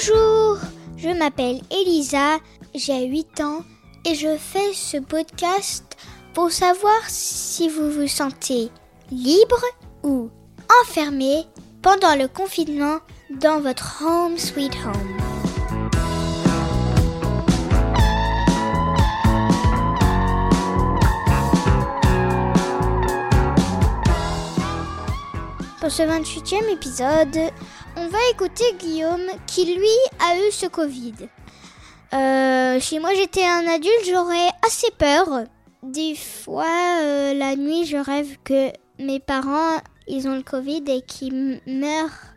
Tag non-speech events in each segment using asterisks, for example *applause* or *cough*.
Bonjour, je m'appelle Elisa, j'ai 8 ans et je fais ce podcast pour savoir si vous vous sentez libre ou enfermé pendant le confinement dans votre home sweet home. Pour ce 28e épisode, on va écouter Guillaume qui lui a eu ce Covid. Euh, si moi j'étais un adulte, j'aurais assez peur. Des fois, euh, la nuit, je rêve que mes parents, ils ont le Covid et qu'ils meurent.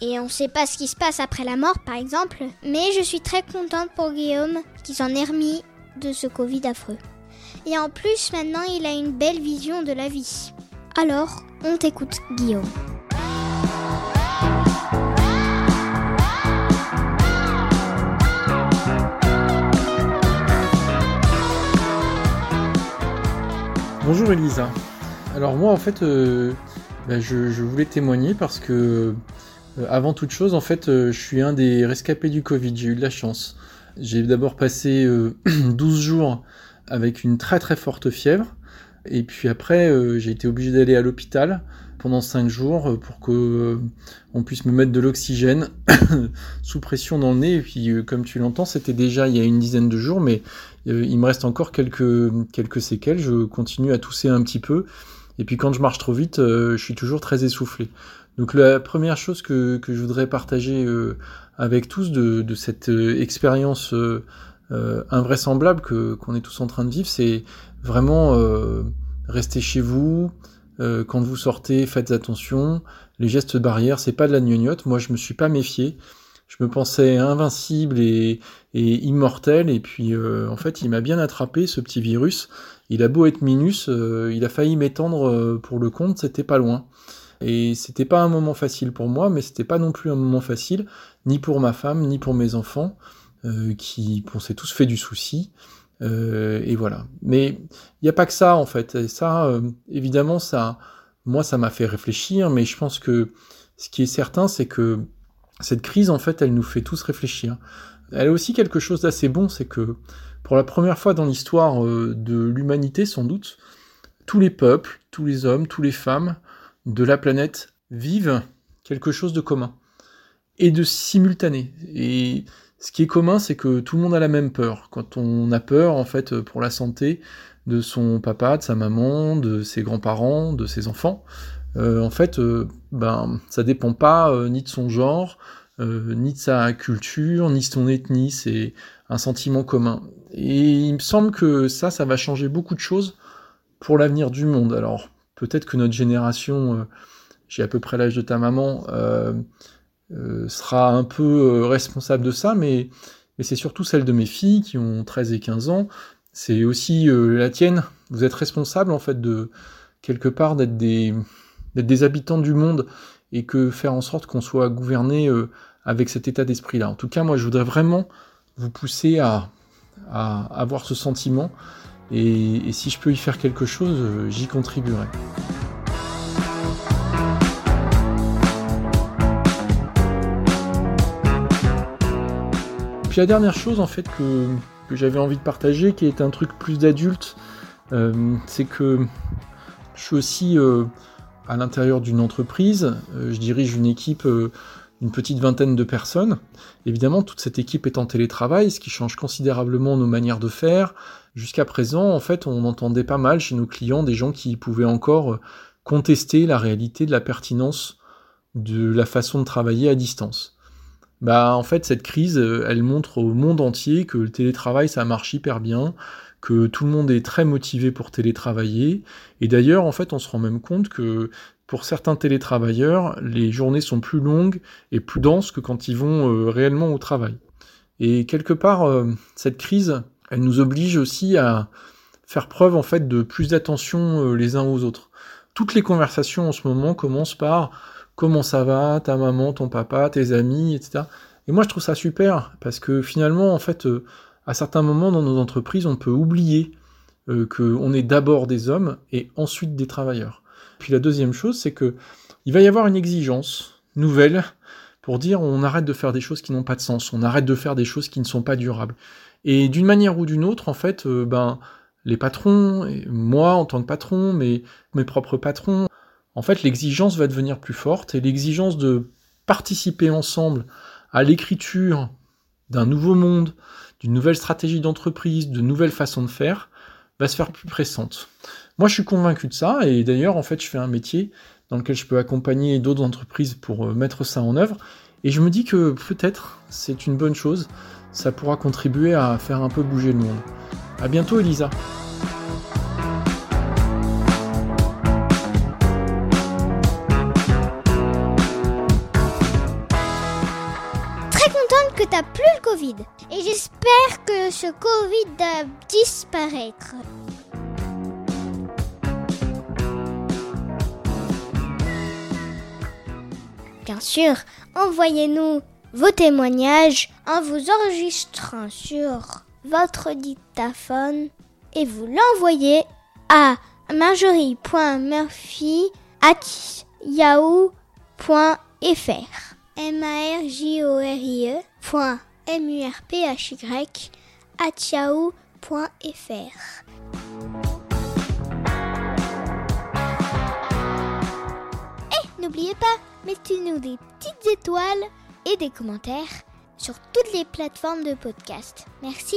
Et on ne sait pas ce qui se passe après la mort, par exemple. Mais je suis très contente pour Guillaume qu'il s'en ait remis de ce Covid affreux. Et en plus, maintenant, il a une belle vision de la vie. Alors, on t'écoute, Guillaume. Bonjour Elisa. Alors moi en fait euh, bah, je, voulais témoigner parce que euh, avant toute chose en fait euh, je suis un des rescapés du Covid, j'ai eu de la chance. J'ai d'abord passé *clears throat* 12 jours avec une très très forte fièvre et puis après j'ai été obligé d'aller à l'hôpital pendant 5 jours pour que on puisse me mettre de l'oxygène *coughs* sous pression dans le nez et puis comme tu l'entends c'était déjà il y a une dizaine de jours mais euh, il me reste encore quelques, quelques séquelles, je continue à tousser un petit peu, et puis quand je marche trop vite, euh, je suis toujours très essoufflé. Donc la première chose que, que je voudrais partager euh, avec tous de, de cette expérience invraisemblable que qu'on est tous en train de vivre, c'est vraiment rester chez vous. Quand vous sortez, faites attention. Les gestes barrières, c'est pas de la gnognotte. Moi, je me suis pas méfié je me pensais invincible et, immortel, et puis euh, en fait il m'a bien attrapé ce petit virus. Il a beau être minus, euh, il a failli m'étendre euh, pour le compte, c'était pas loin. Et c'était pas un moment facile pour moi, mais c'était pas non plus un moment facile, ni pour ma femme, ni pour mes enfants, qui on s'est tous fait du souci. Et voilà. Mais il n'y a pas que ça en fait. Et ça, évidemment, ça, moi, ça m'a fait réfléchir, mais je pense que ce qui est certain, c'est que cette crise, en fait, elle nous fait tous réfléchir. Elle a aussi quelque chose d'assez bon, c'est que pour la première fois dans l'histoire euh, de l'humanité, sans doute, tous les peuples, tous les hommes, tous les femmes de la planète vivent quelque chose de commun et de simultané. Et ce qui est commun, c'est que tout le monde a la même peur. Quand on a peur, en fait, pour la santé de son papa, de sa maman, de ses grands-parents, de ses enfants, euh, en fait, euh, ben, ça dépend pas euh, ni de son genre, ni de sa culture, ni de son ethnie, c'est un sentiment commun. Et il me semble que ça, ça va changer beaucoup de choses pour l'avenir du monde. Alors, peut-être que notre génération, j'ai à peu près l'âge de ta maman, sera un peu responsable de ça, mais, mais c'est surtout celle de mes filles qui ont 13 et 15 ans. C'est aussi la tienne. Vous êtes responsable, en fait, de quelque part d'être des, des habitants du monde et que faire en sorte qu'on soit gouverné euh, avec cet état d'esprit-là. En tout cas, moi, je voudrais vraiment vous pousser à, avoir ce sentiment et, si je peux y faire quelque chose, euh, j'y contribuerai. Puis la dernière chose en fait que, j'avais envie de partager, qui est un truc plus d'adulte, euh, c'est que je suis aussi à l'intérieur d'une entreprise. Euh, je dirige une équipe, euh, une petite vingtaine de personnes. Évidemment, toute cette équipe est en télétravail, ce qui change considérablement nos manières de faire. Jusqu'à présent, en fait, on entendait pas mal chez nos clients des gens qui pouvaient encore euh, contester la réalité de la pertinence de la façon de travailler à distance. Bah, en fait, cette crise, elle montre au monde entier que le télétravail, ça marche hyper bien, que tout le monde est très motivé pour télétravailler. Et d'ailleurs, en fait, on se rend même compte que pour certains télétravailleurs, les journées sont plus longues et plus denses que quand ils vont euh, réellement au travail. Et quelque part, euh, cette crise, elle nous oblige aussi à faire preuve en fait de plus d'attention euh, les uns aux autres. Toutes les conversations en ce moment commencent par comment ça va, ta maman, ton papa, tes amis, etc. Et moi je trouve ça super parce que finalement en fait à certains moments dans nos entreprises, on peut oublier euh, qu'on est d'abord des hommes et ensuite des travailleurs. Puis la deuxième chose, c'est que il va y avoir une exigence nouvelle pour dire on arrête de faire des choses qui n'ont pas de sens, on arrête de faire des choses qui ne sont pas durables. Et d'une manière ou d'une autre, en fait, euh, ben, les patrons, moi en tant que patron, mes, mes propres patrons, en fait, l'exigence va devenir plus forte et l'exigence de participer ensemble à l'écriture d'un nouveau monde, d'une nouvelle stratégie d'entreprise, de nouvelles façons de faire, va se faire plus pressante. Moi, je suis convaincu de ça, et d'ailleurs, en fait, je fais un métier dans lequel je peux accompagner d'autres entreprises pour euh, mettre ça en œuvre, et je me dis que peut-être c'est une bonne chose, ça pourra contribuer à faire un peu bouger le monde. À bientôt, Elisa. T'as plus le Covid. Et j'espère que ce Covid va disparaître. Bien sûr, envoyez-nous vos témoignages en vous enregistrant sur votre dictaphone et vous l'envoyez à marjorie.murphy.yahoo.fr m a r j o r i e m u r p h y at yahoo.fr. Et n'oubliez pas, mettez-nous des petites étoiles et des commentaires sur toutes les plateformes de podcast. Merci.